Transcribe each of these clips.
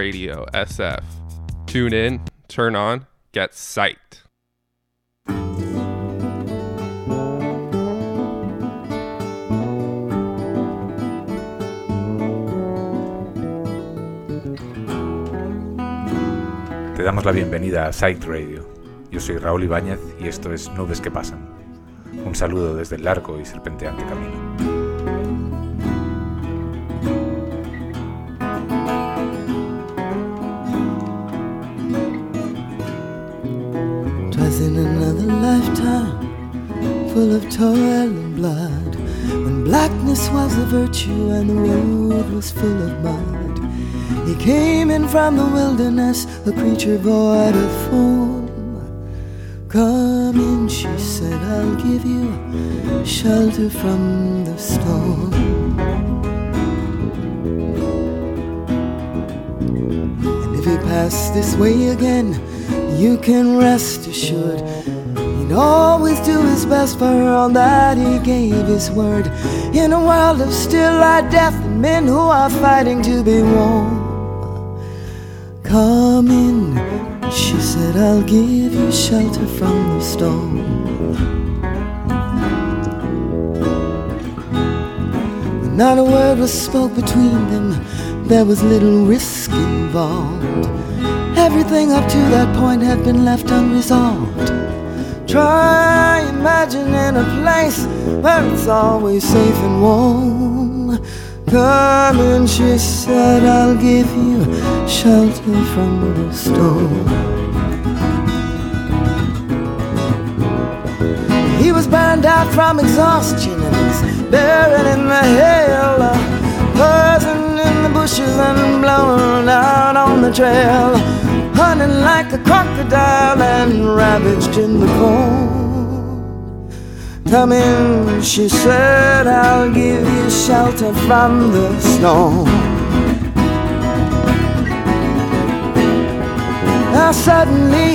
Radio SF. Tune in, turn on, get psyched. Te damos la bienvenida a Psyched Radio. Yo soy Raúl Ibáñez y esto es Nubes que Pasan. Un saludo desde el largo y serpenteante camino. Full of toil and blood. When blackness was a virtue and the road was full of mud. He came in from the wilderness a creature void of form. Come in she said i'll give you shelter from the storm. And if he passed this way again you can rest assured he'd always do his best for all that he gave his word. In a world of still light death and men who are fighting to be warm. Come in, she said, I'll give you shelter from the storm. Not a word was spoke between them, there was little risk involved. Everything up to that point had been left unresolved. Try imagining a place where it's always safe and warm. Come in, she said, I'll give you shelter from the storm. He was burned out from exhaustion and he's buried in the hail. Buzzing in the bushes and blowing out on the trail running like a crocodile and ravaged in the cold. Come in, she said, I'll give you shelter from the storm. Now suddenly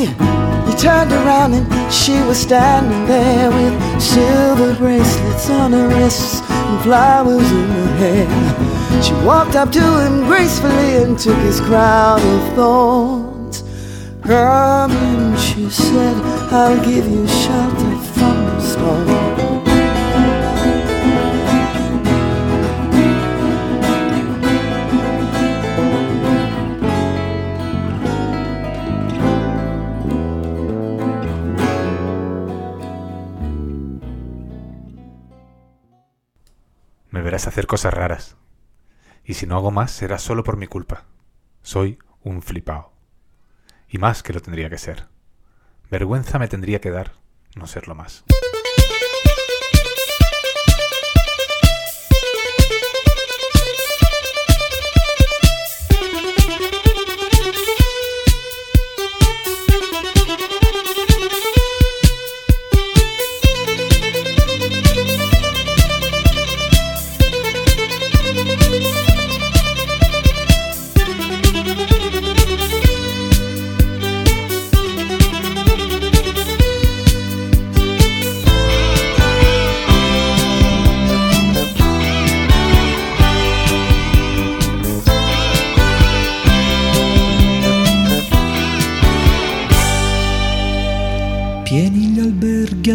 he turned around and she was standing there with silver bracelets on her wrists and flowers in her hair. She walked up to him gracefully and took his crown of thorns. In, she said, I'll give you shelter from the storm. Me verás hacer cosas raras. Y si no hago más, será solo por mi culpa. Soy un flipao. Y más que lo tendría que ser. Vergüenza me tendría que dar no serlo más.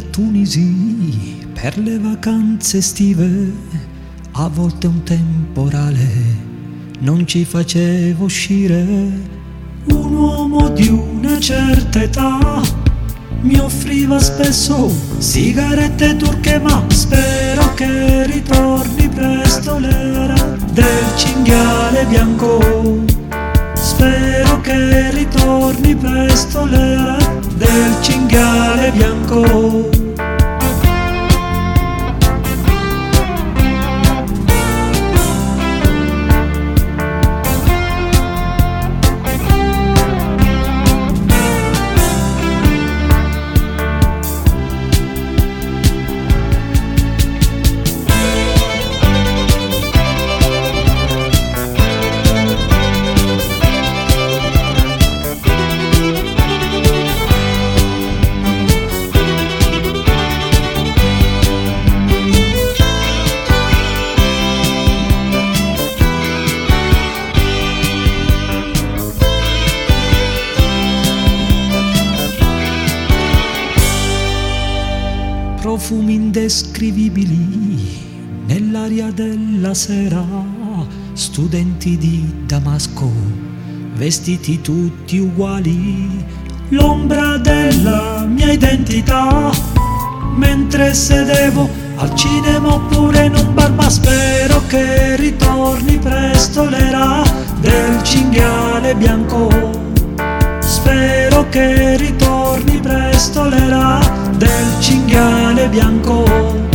Tunisi per le vacanze estive, a volte un temporale non ci faceva uscire. Un uomo di una certa età mi offriva spesso sigarette turche, ma spero che ritorni presto l'era del cinghiale bianco. Spero che ritorni presto l'era del cinghiale bianco. Vestiti tutti uguali, l'ombra della mia identità, mentre sedevo al cinema oppure in un bar, ma spero che ritorni presto l'era del cinghiale bianco. Spero che ritorni presto l'era del cinghiale bianco.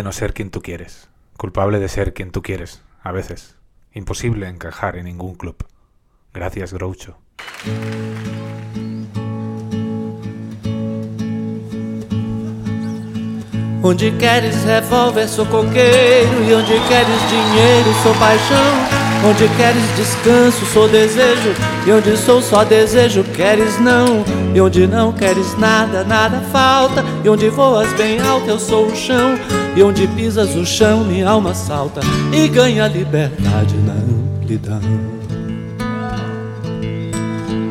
De no ser quien tú quieres. Culpable de ser quien tú quieres, a veces. Imposible encajar en ningún club. Gracias, Groucho. Onde queres revólver, sou coqueiro. E onde queres dinheiro, sou paixão. Onde queres descanso, sou desejo. E onde sou só desejo, queres não. E onde não queres nada, nada falta. E onde voas bem alto, eu sou o chão. E onde pisas o chão, minha alma salta. E ganha liberdade na amplidão.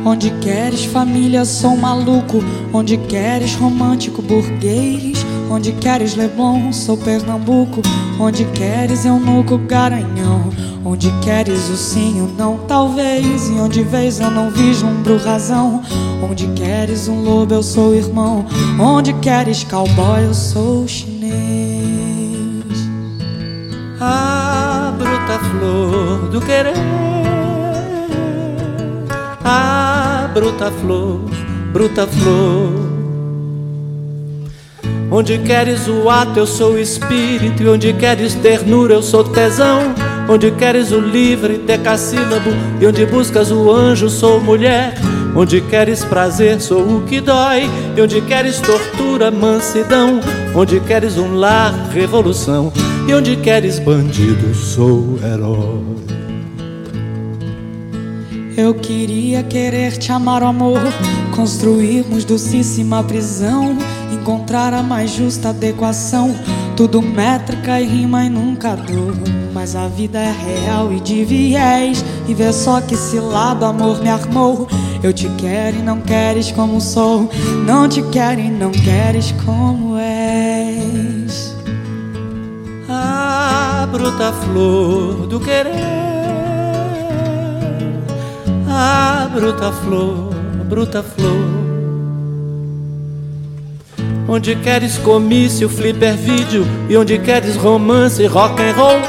Onde queres família, sou maluco. Onde queres romântico, burguês. Onde queres Leblon, sou Pernambuco. Onde queres eunuco, garanhão. Onde queres o sim, o não, talvez. E onde vês eu não vislumbro razão. Onde queres um lobo, eu sou irmão. Onde queres cowboy, eu sou chinês. A bruta flor do querer. A bruta flor, bruta flor. Onde queres o ato, eu sou espírito. E onde queres ternura, eu sou tesão. Onde queres o livre decassílabo. E onde buscas o anjo, sou mulher. Onde queres prazer, sou o que dói. E onde queres tortura, mansidão. Onde queres um lar, revolução. E onde queres bandido, sou herói. Eu queria querer te amar, amor. Construirmos docíssima prisão. Encontrar a mais justa adequação. Tudo métrica e rima e nunca dor. Mas a vida é real e de viés. E vê só que lado amor me armou. Eu te quero e não queres como sou. Não te quero e não queres como és. A bruta flor do querer. A bruta flor, bruta flor. Onde queres comício, flipper vídeo? E onde queres romance, rock and roll?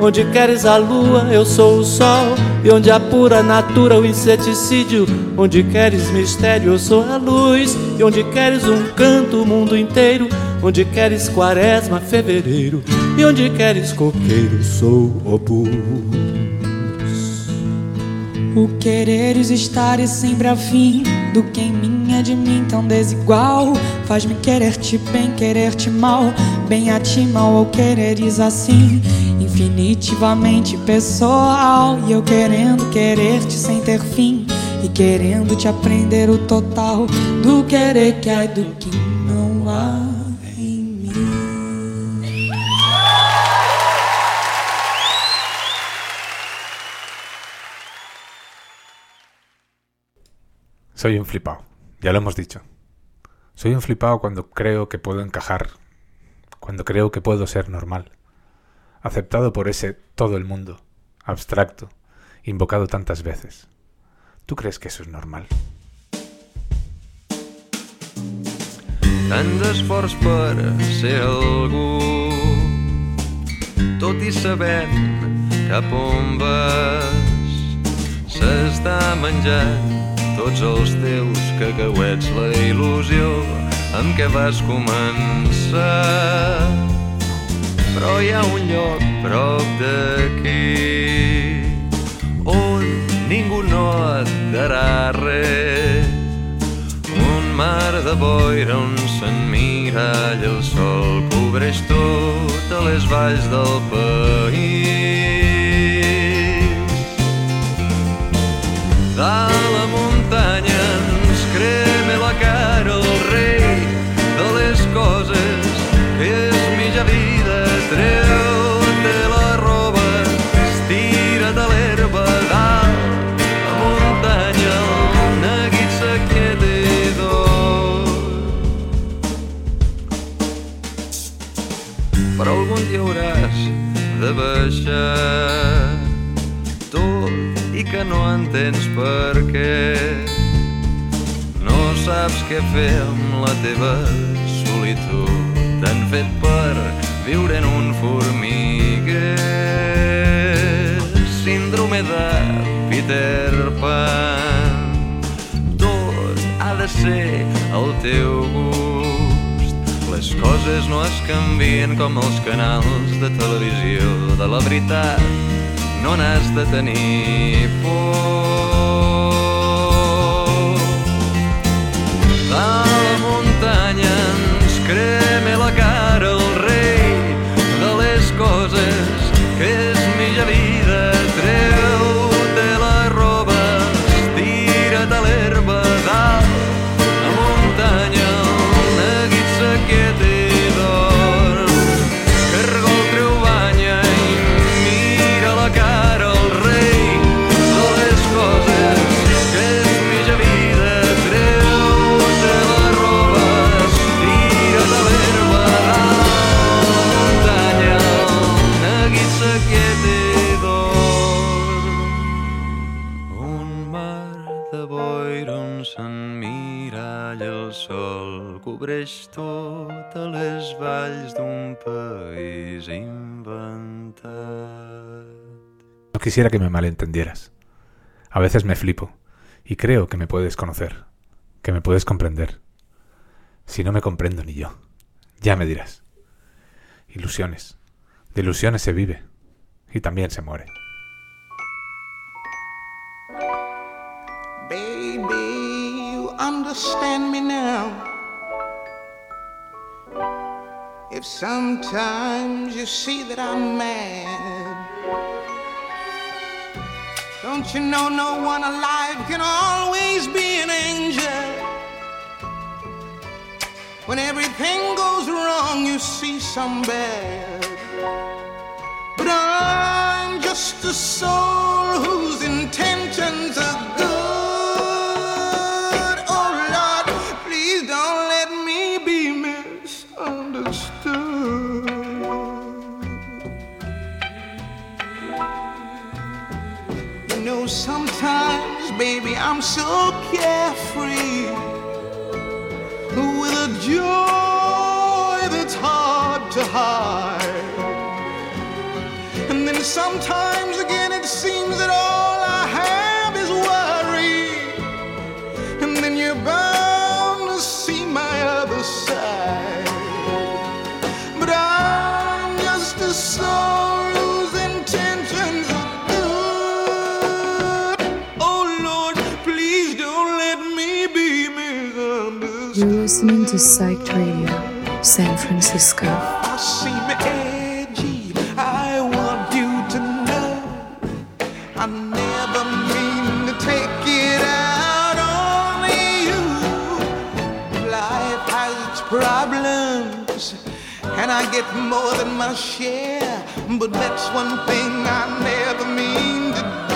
Onde queres a lua, eu sou o sol? E onde a pura natura, o inseticídio? Onde queres mistério, eu sou a luz? E onde queres um canto, o mundo inteiro? Onde queres quaresma, fevereiro? E onde queres coqueiro, sou obus O quereres estar e sempre afim do que em mim é de mim tão desigual. Faz-me querer-te bem, querer-te mal, bem a ti, mal ao quereres assim. definitivamente pessoal. E eu querendo querer-te sem ter fim. E querendo te aprender o total do querer que e do que Soy un flipado, ya lo hemos dicho. Soy un flipado cuando creo que puedo encajar, cuando creo que puedo ser normal, aceptado por ese todo el mundo, abstracto, invocado tantas veces. ¿Tú crees que eso es normal? tant d'esforç per ser algú tot i sabent cap on vas s'està menjant tots els teus cacauets la il·lusió amb què vas començar però hi ha un lloc prop d'aquí on ningú no et darà res un mar de boira on s'emmiralla el sol cobreix totes les valls del país. Dalt la què fer amb la teva solitud. Tan fet per viure en un formiguer. Síndrome de Peter Pan. Tot ha de ser el teu gust. Les coses no es canvien com els canals de televisió. De la veritat no n'has de tenir por Bye. Cobreix totes les valls d'un país inventat. No quisiera que me malentendieras. A veces me flipo y creo que me puedes conocer, que me puedes comprender. Si no me comprendo ni yo, ya me dirás. Ilusiones. De ilusiones se vive y también se muere. Baby, you understand me now. If sometimes you see that I'm mad, don't you know no one alive can always be an angel? When everything goes wrong, you see some bad. But I'm just a soul whose intentions are I'm so carefree with a joy that's hard to hide. And then sometimes again listening to Psych Radio, San Francisco. I never mean to take it out problems, and I get more than my share. But that's one thing I never mean to do.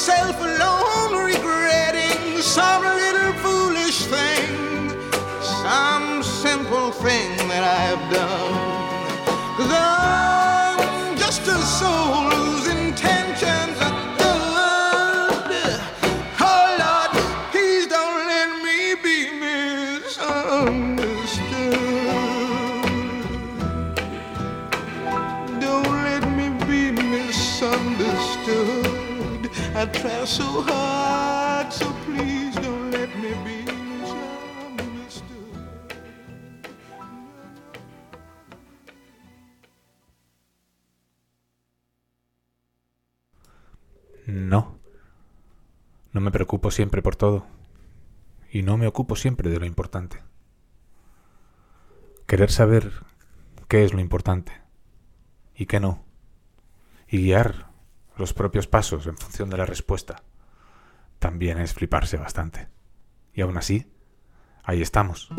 yourself alone. No. No me preocupo siempre por todo. Y no me ocupo siempre de lo importante. Querer saber qué es lo importante y qué no. Y guiar los propios pasos en función de la respuesta. También es fliparse bastante. Y aún así, ahí estamos.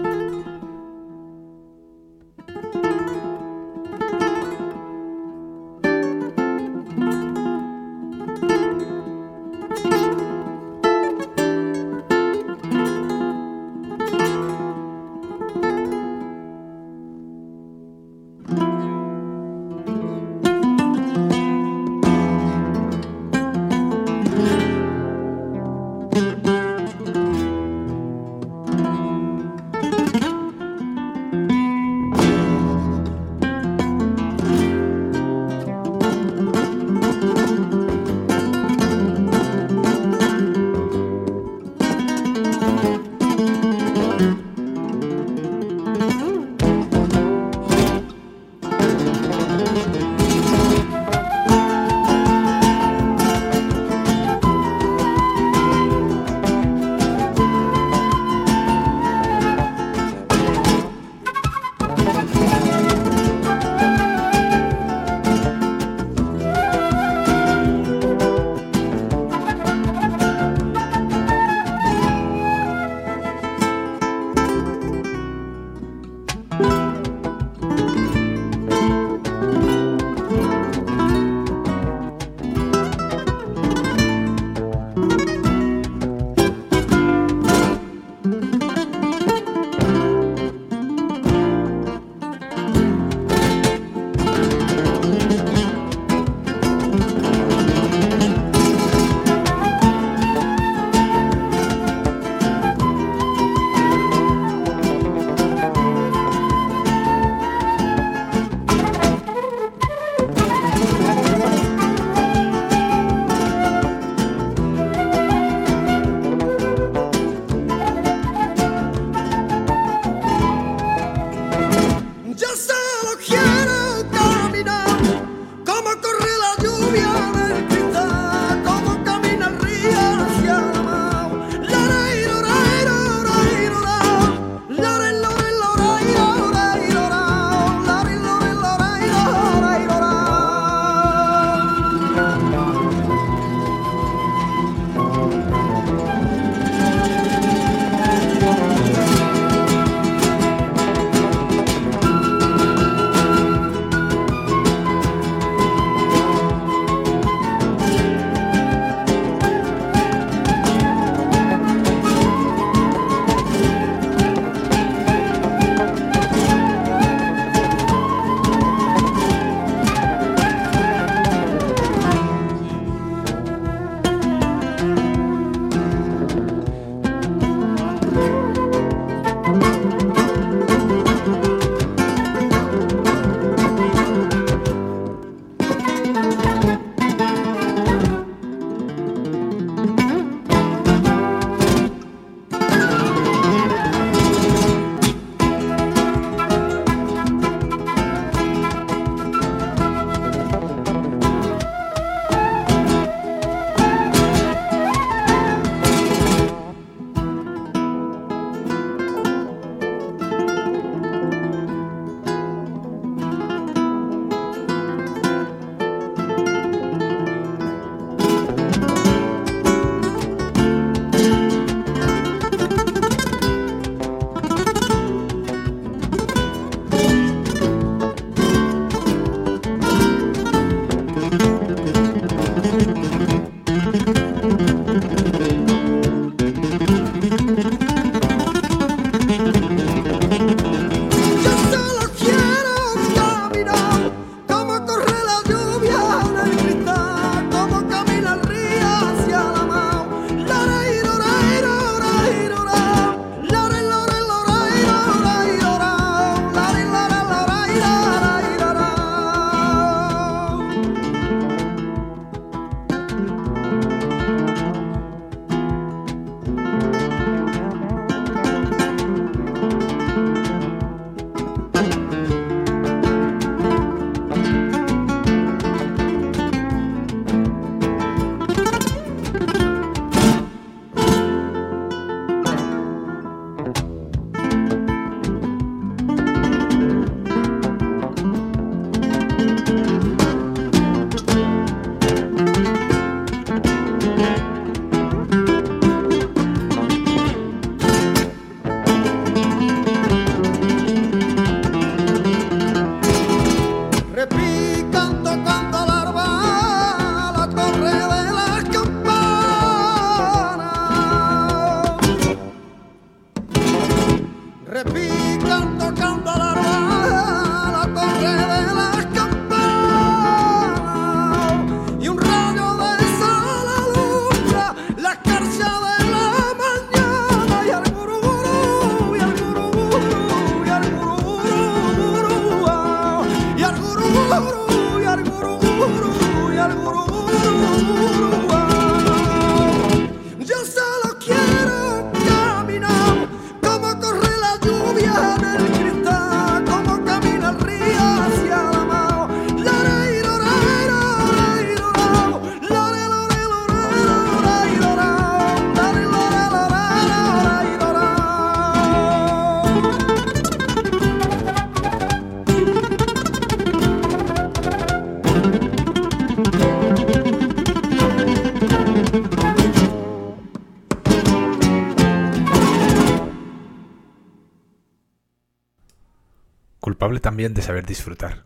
también de saber disfrutar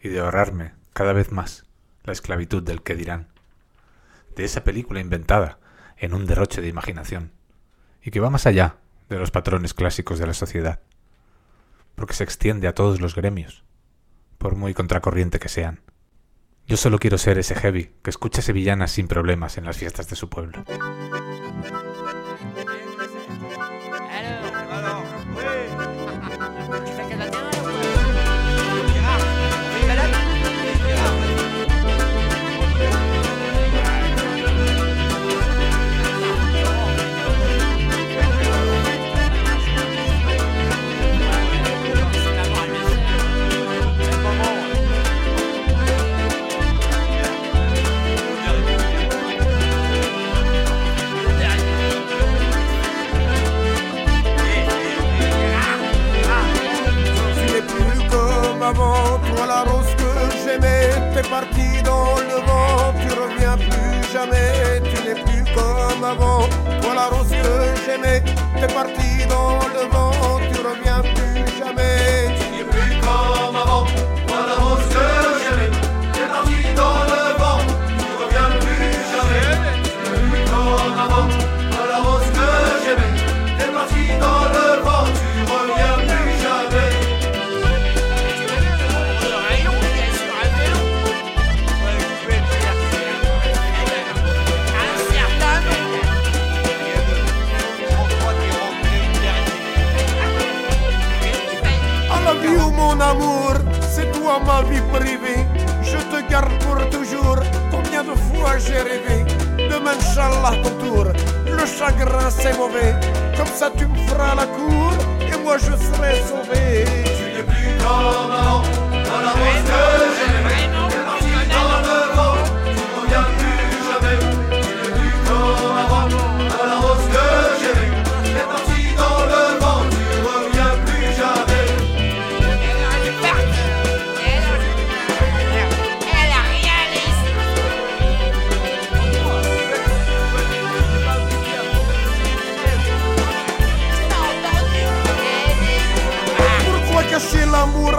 y de ahorrarme cada vez más la esclavitud del que dirán, de esa película inventada en un derroche de imaginación y que va más allá de los patrones clásicos de la sociedad, porque se extiende a todos los gremios, por muy contracorriente que sean. Yo solo quiero ser ese heavy que escucha sevillanas sin problemas en las fiestas de su pueblo. de partir. Ma vie privée, je te garde pour toujours. Combien de fois j'ai rêvé de Inch'Allah ton tour. Le chagrin, c'est mauvais. Comme ça, tu me feras la cour et moi, je serai sauvé. Tu n'es plus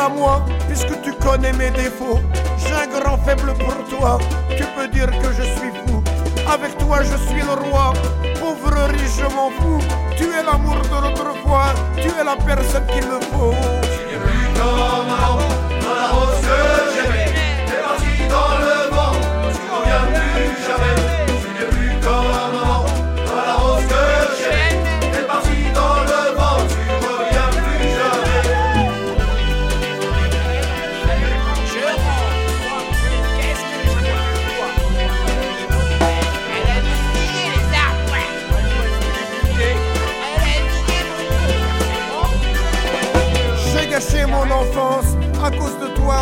moi, puisque tu connais mes défauts. J'ai un grand faible pour toi, tu peux dire que je suis fou. Avec toi je suis le roi, pauvre riche je m'en fous. Tu es l'amour de l'autrefois, tu es la personne qu'il me faut.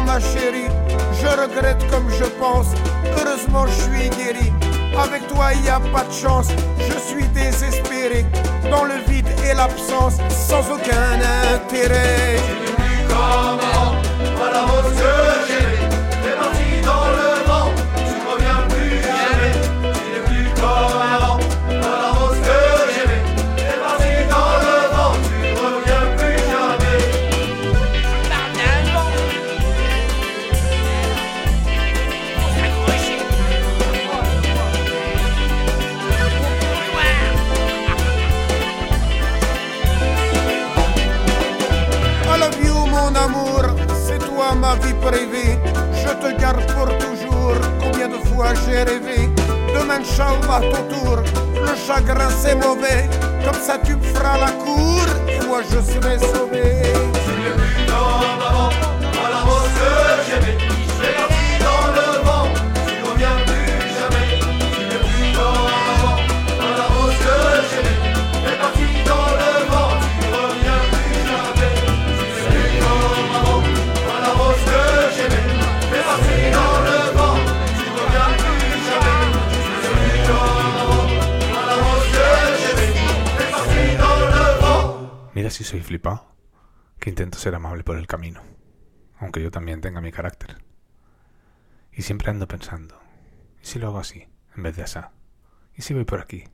Ma chérie. Je regrette comme je pense. Heureusement, je suis guéri. Avec toi, il n'y a pas de chance. Je suis désespéré. Dans le vide et l'absence, sans aucun intérêt. I si voy por aquí,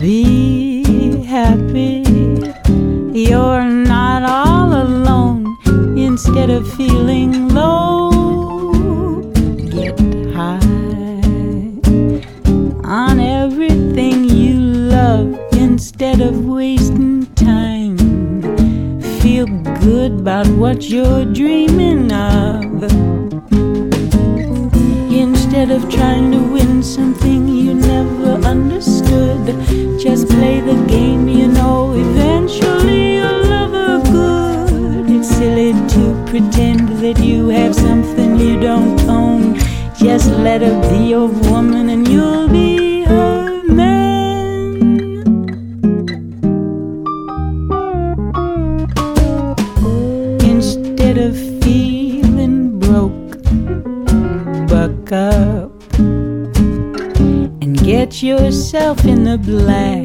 Be happy. You're not all alone instead of feeling low. Get high on everything you love instead of wasting time. Feel good about what you're dreaming of. Instead of trying to win something game you know eventually. It's silly to pretend that you have something you don't own. Just let her be your woman and you'll be her man. Instead of feeling broke, buck up and get yourself in the black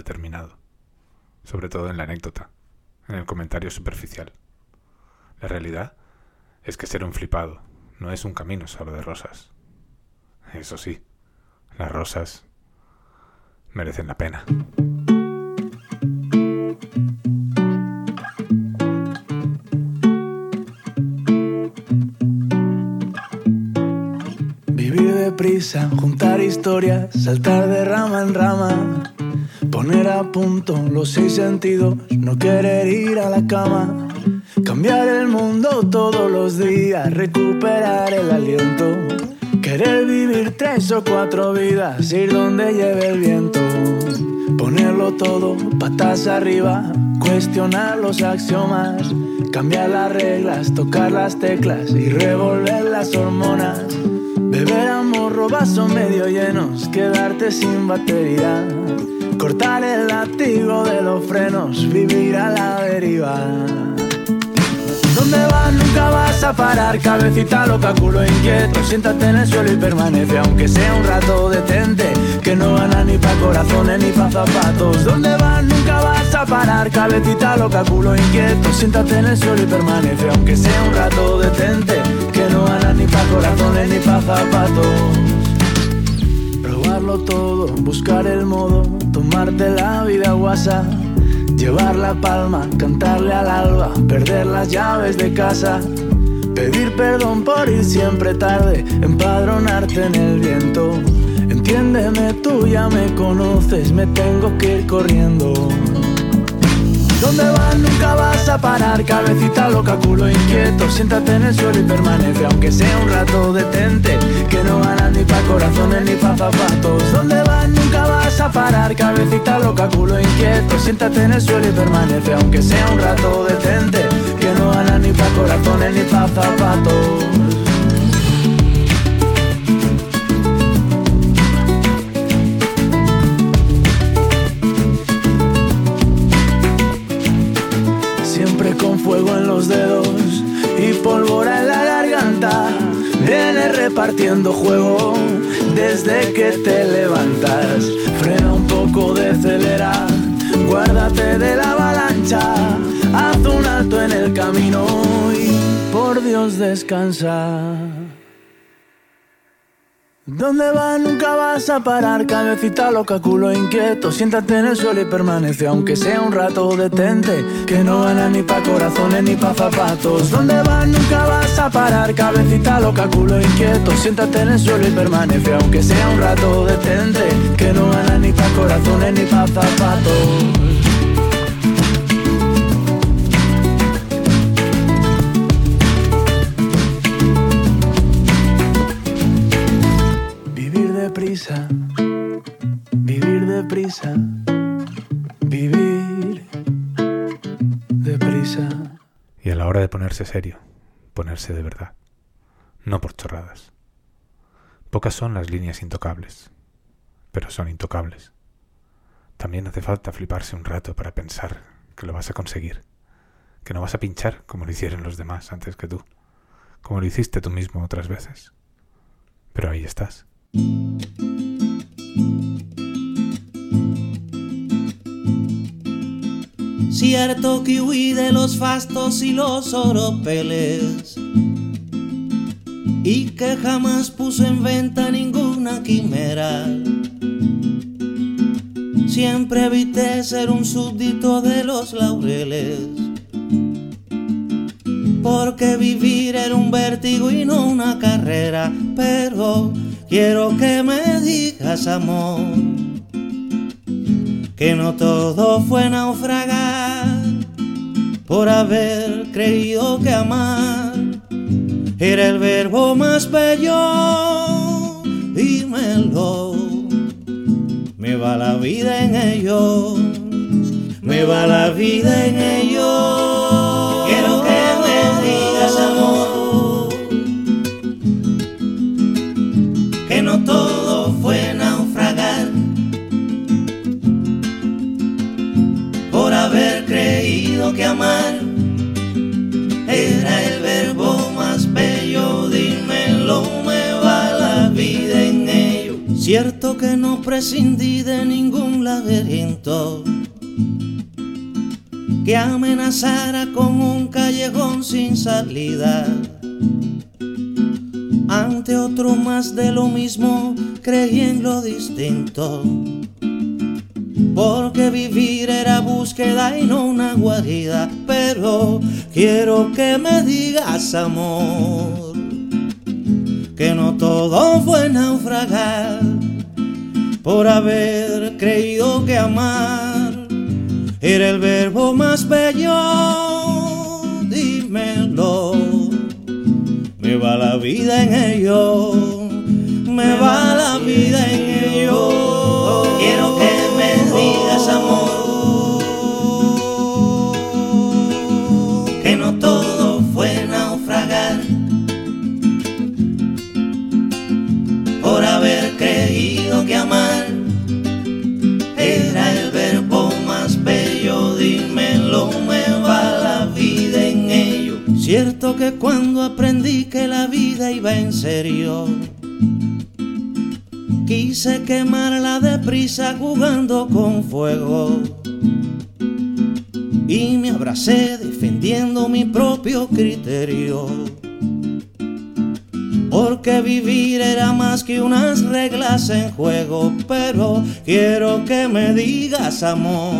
determinado, sobre todo en la anécdota, en el comentario superficial. La realidad es que ser un flipado no es un camino solo de rosas. Eso sí, las rosas merecen la pena. Vivir deprisa, juntar historias, saltar de rama en rama, poner a punto los seis sentidos, no querer ir a la cama, cambiar el mundo todos los días, recuperar el aliento, querer vivir tres o cuatro vidas, ir donde lleve el viento, ponerlo todo patas arriba, cuestionar los axiomas, cambiar las reglas, tocar las teclas y revolver las hormonas. Beber amor, vaso medio llenos, quedarte sin batería. Cortar el látigo de los frenos, vivir a la deriva. ¿Dónde vas? Nunca vas a parar, cabecita loca, culo inquieto. Siéntate en el suelo y permanece, aunque sea un rato detente. Que no gana ni pa' corazones ni pa' zapatos. ¿Dónde vas? Nunca vas a parar, cabecita loca, culo inquieto. Siéntate en el suelo y permanece, aunque sea un rato detente. Que no gana ni pa' corazones ni pa' zapatos. Buscar el modo, tomarte la vida guasa. Llevar la palma, cantarle al alba, perder las llaves de casa. Pedir perdón por ir siempre tarde, empadronarte en el viento. Entiéndeme, tú ya me conoces, me tengo que ir corriendo. ¿Dónde vas? Nunca vas a parar, cabecita loca, culo inquieto. Siéntate en el suelo y permanece, aunque sea un rato detente. Que no ganas ni pa' corazones ni pa' zapatos. ¿Dónde vas? Nunca vas a parar, cabecita loca, culo inquieto. Siéntate en el suelo y permanece, aunque sea un rato detente. Que no ganas ni pa' corazones ni pa' zapatos. Vienes repartiendo juego desde que te levantas. Frena un poco de acelera, guárdate de la avalancha. Haz un alto en el camino y por Dios descansa. ¿Dónde vas? Nunca vas a parar, cabecita loca, culo inquieto. Siéntate en el suelo y permanece, aunque sea un rato, detente. Que no gana ni pa' corazones ni pa' zapatos. ¿Dónde vas? Nunca vas a parar, cabecita loca, culo inquieto. Siéntate en el suelo y permanece, aunque sea un rato, detente. Que no gana ni pa' corazones ni pa' zapatos. Vivir deprisa, vivir deprisa. Y a la hora de ponerse serio, ponerse de verdad, no por chorradas. Pocas son las líneas intocables, pero son intocables. También hace falta fliparse un rato para pensar que lo vas a conseguir, que no vas a pinchar como lo hicieron los demás antes que tú, como lo hiciste tú mismo otras veces. Pero ahí estás. Cierto que huí de los fastos y los oropeles y que jamás puso en venta ninguna quimera. Siempre evité ser un súbdito de los laureles, porque vivir era un vértigo y no una carrera. Pero quiero que me digas, amor, que no todo fue naufragar por haber creído que amar era el verbo más bello. Dímelo, me va la vida en ello, me va la vida en ello. Que amar era el verbo más bello. Dímelo, me va la vida en ello. Cierto que no prescindí de ningún laberinto que amenazara con un callejón sin salida. Ante otro más de lo mismo, creí en lo distinto. Porque vivir era búsqueda y no una guarida. Pero quiero que me digas, amor, que no todo fue naufragar por haber creído que amar era el verbo más bello. Dímelo, me va la vida en ello, me va la vida en ello. Quiero que que no todo fue naufragar por haber creído que amar era el verbo más bello. Dímelo, me va la vida en ello. Cierto que cuando aprendí que la vida iba en serio, quise quemarla deprisa jugando con fuego. Y me abracé defendiendo mi propio criterio. Porque vivir era más que unas reglas en juego. Pero quiero que me digas, amor,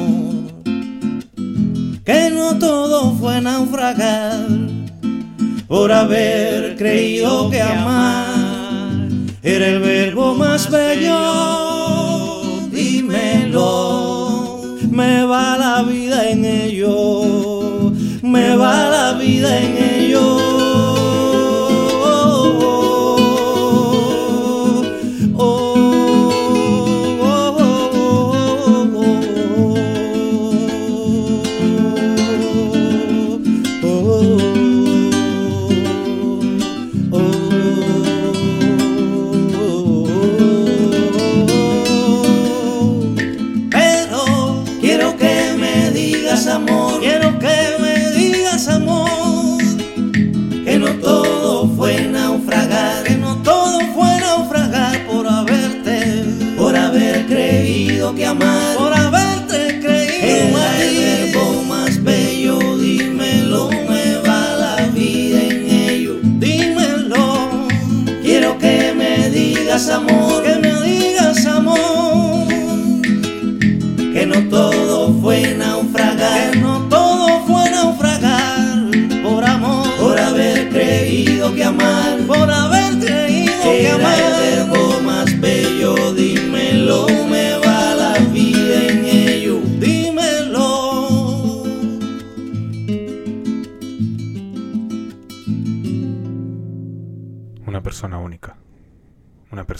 que no todo fue naufragar por haber creído que amar era el verbo más bello. Dímelo, me va la vida en ello, me va la vida en ello.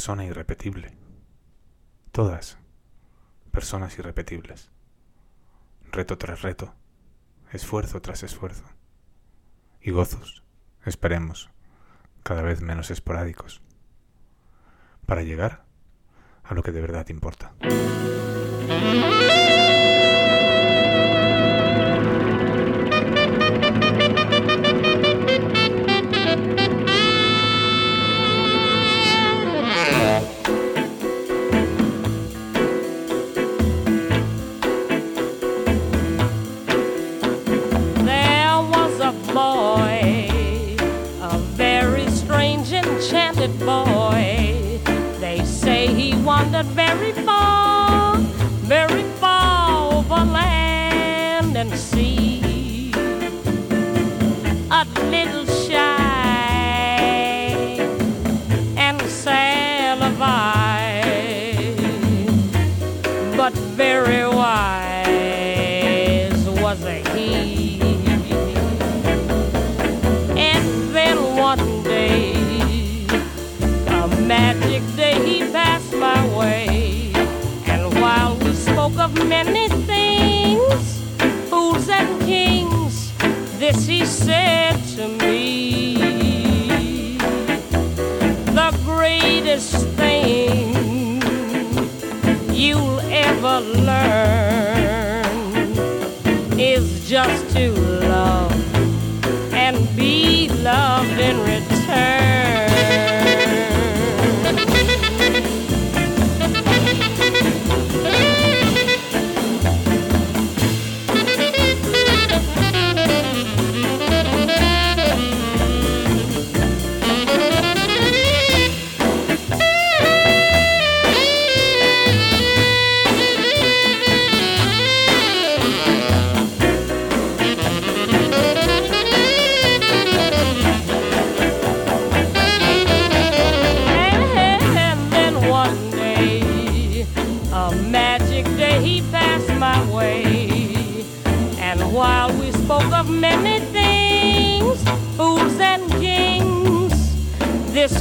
Persona irrepetible. Todas personas irrepetibles. Reto tras reto. Esfuerzo tras esfuerzo. Y gozos, esperemos, cada vez menos esporádicos. Para llegar a lo que de verdad importa.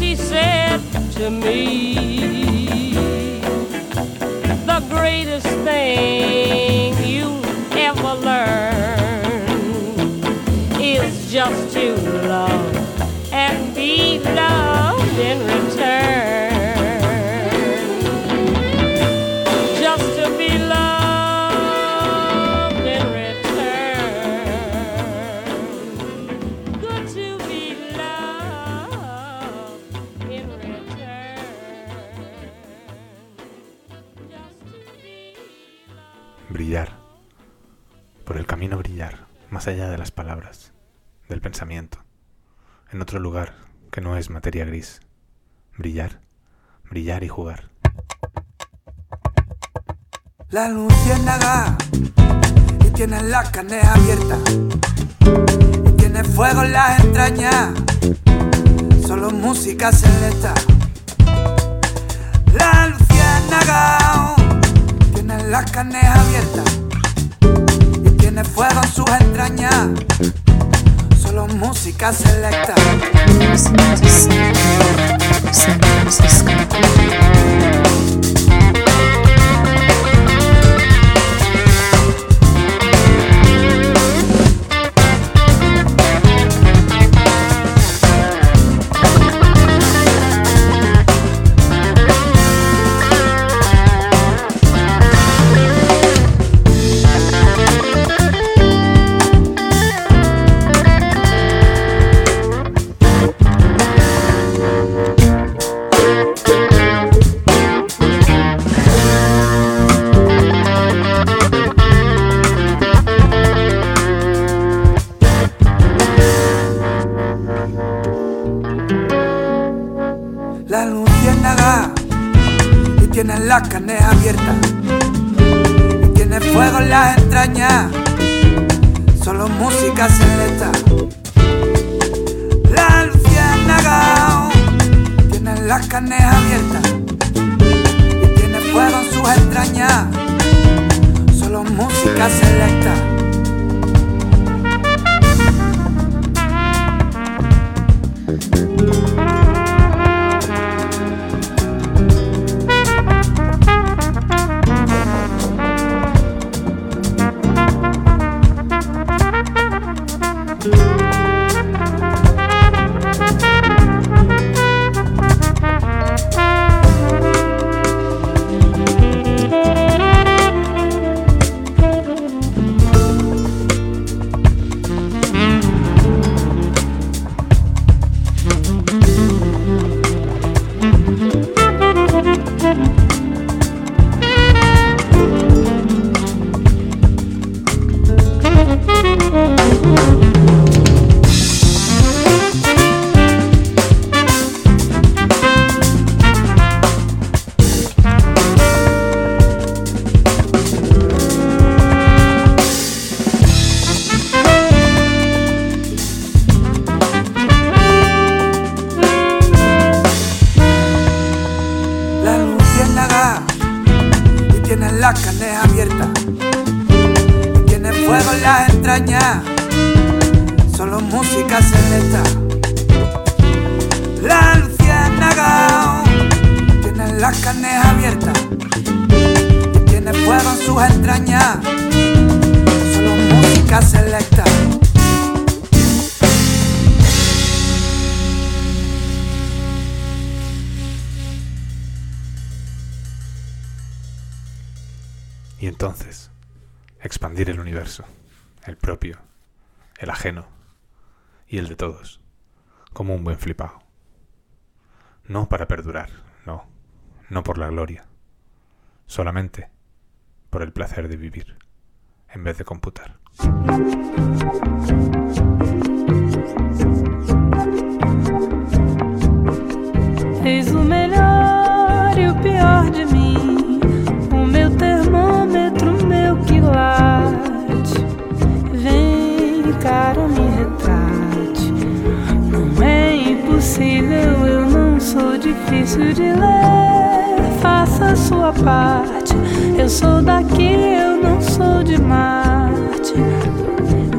This he said to me. The greatest thing you'll ever learn is just to love and be loved in return. Allá de las palabras, del pensamiento, en otro lugar que no es materia gris. Brillar, brillar y jugar. La luciérnaga y tiene la carne abierta y tiene fuego en las entrañas, solo música selecta. La luciérnaga tiene las carnes abiertas tiene fuego en sus entrañas, solo música selecta. Y tiene fuego en sus entrañas. Solo música selecta. Y entonces, expandir el universo, el propio, el ajeno y el de todos, como un buen flipado. No para perdurar, no, por la gloria, solamente por el placer de vivir, en vez de computar. Eis o melhor e o pior de mim, o meu termômetro, meu quilate. Vem, cara, me retrate. Não é impossível, eu não sou difícil de ler. Faça a sua parte. Eu sou daqui, eu não sou de Marte.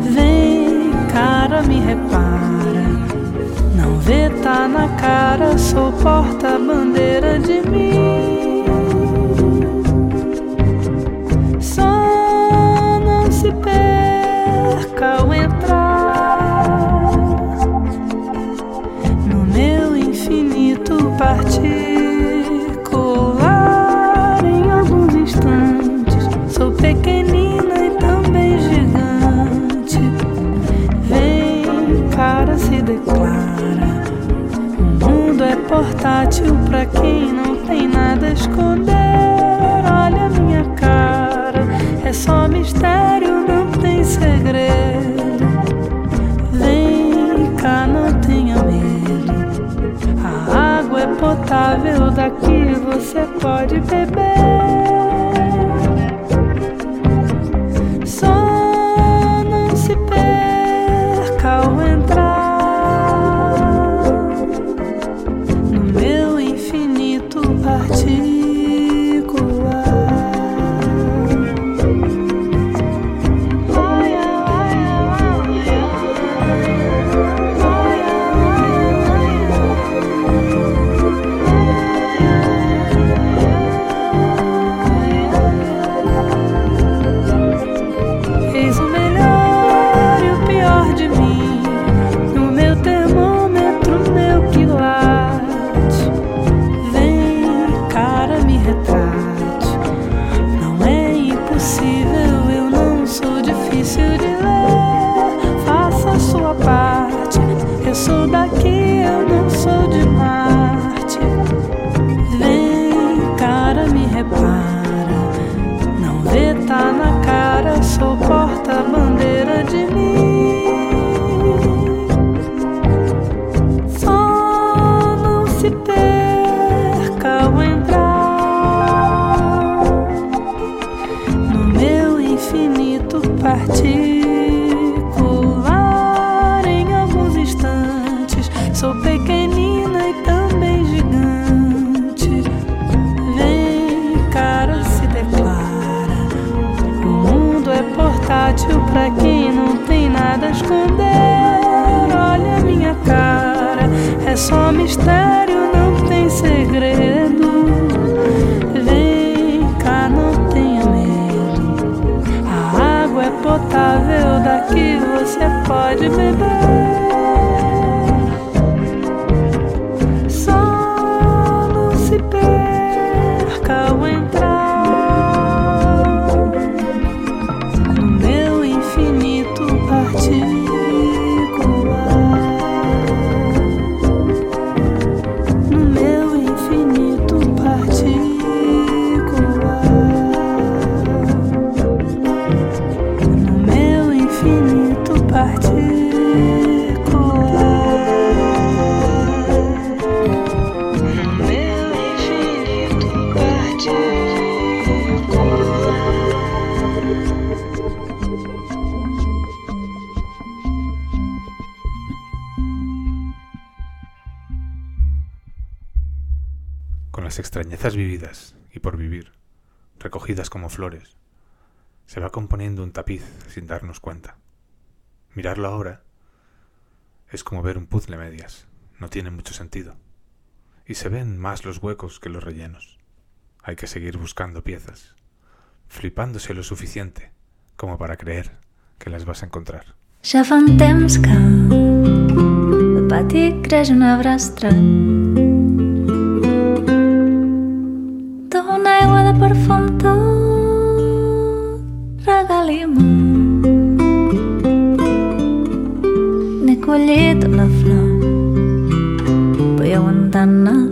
Vem, cara, me repara. Não vê, tá na cara, sou porta-bandeira de mim. Só não se perca ao entrar olho pra Sou pequenina e também gigante. Vem, cara, se declara. O mundo é portátil pra quem não tem nada a esconder. Olha minha cara, é só mistério, não tem segredo. Vem cá, não tenha medo. A água é potável, daqui você pode beber. Extrañezas vividas y por vivir, recogidas como flores, se va componiendo un tapiz sin darnos cuenta. Mirarlo ahora es como ver un puzzle medias, no tiene mucho sentido. Y se ven más los huecos que los rellenos. Hay que seguir buscando piezas, flipándose lo suficiente como para creer que las vas a encontrar. Aigua de perfum tot regalim n'he collit una flor vull aguantant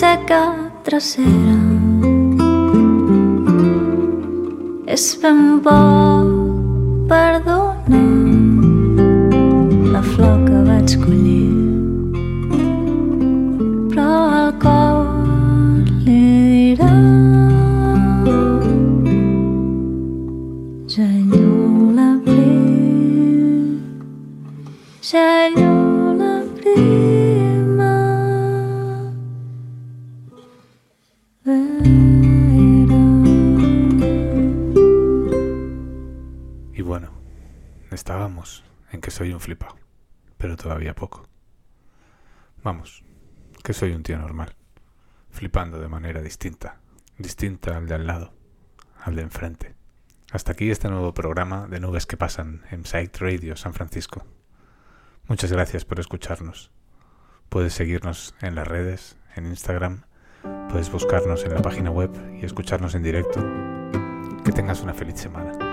cap tracera és ben poc per soy un tío normal, flipando de manera distinta, distinta al de al lado, al de enfrente. Hasta aquí este nuevo programa de nubes que pasan en Psych Radio San Francisco. Muchas gracias por escucharnos. Puedes seguirnos en las redes, en Instagram, Puedes buscarnos en la página web y escucharnos en directo. Que tengas una feliz semana.